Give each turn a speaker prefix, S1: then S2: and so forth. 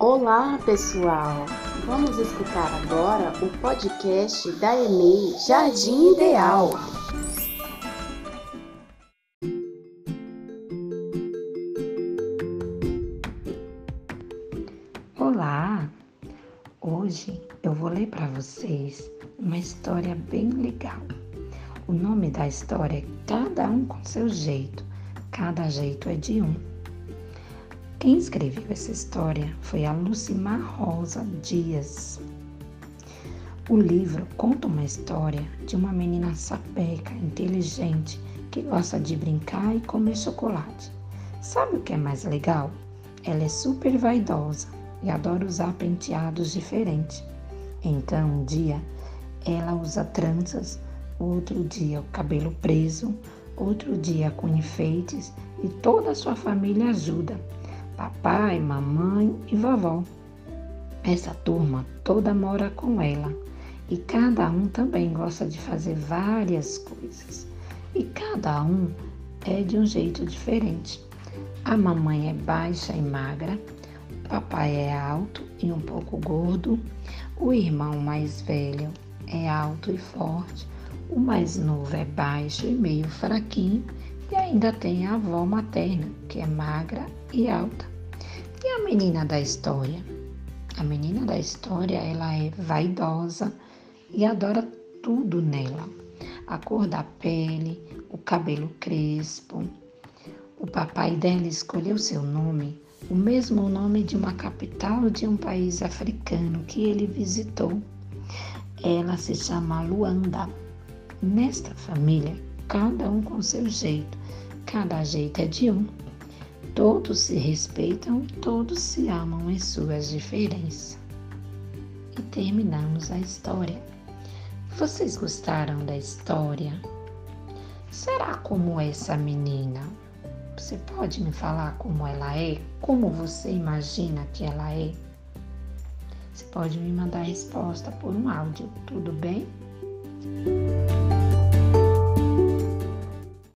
S1: Olá, pessoal! Vamos escutar agora o podcast da EMEI Jardim Ideal.
S2: Olá! Hoje eu vou ler para vocês uma história bem legal. O nome da história é Cada um com seu jeito, cada jeito é de um. Quem escreveu essa história foi a Lucimar Rosa Dias. O livro conta uma história de uma menina sapeca, inteligente, que gosta de brincar e comer chocolate. Sabe o que é mais legal? Ela é super vaidosa e adora usar penteados diferentes. Então, um dia, ela usa tranças, outro dia o cabelo preso, outro dia com enfeites e toda a sua família ajuda papai, mamãe e vovó. Essa turma toda mora com ela e cada um também gosta de fazer várias coisas. E cada um é de um jeito diferente. A mamãe é baixa e magra, o papai é alto e um pouco gordo, o irmão mais velho é alto e forte, o mais novo é baixo e meio fraquinho e ainda tem a avó materna, que é magra e alta. E a menina da história? A menina da história, ela é vaidosa e adora tudo nela. A cor da pele, o cabelo crespo. O papai dela escolheu seu nome, o mesmo nome de uma capital de um país africano que ele visitou. Ela se chama Luanda. Nesta família, cada um com seu jeito, cada jeito é de um. Todos se respeitam, todos se amam em suas diferenças. E terminamos a história. Vocês gostaram da história? Será como essa menina? Você pode me falar como ela é? Como você imagina que ela é? Você pode me mandar a resposta por um áudio, tudo bem?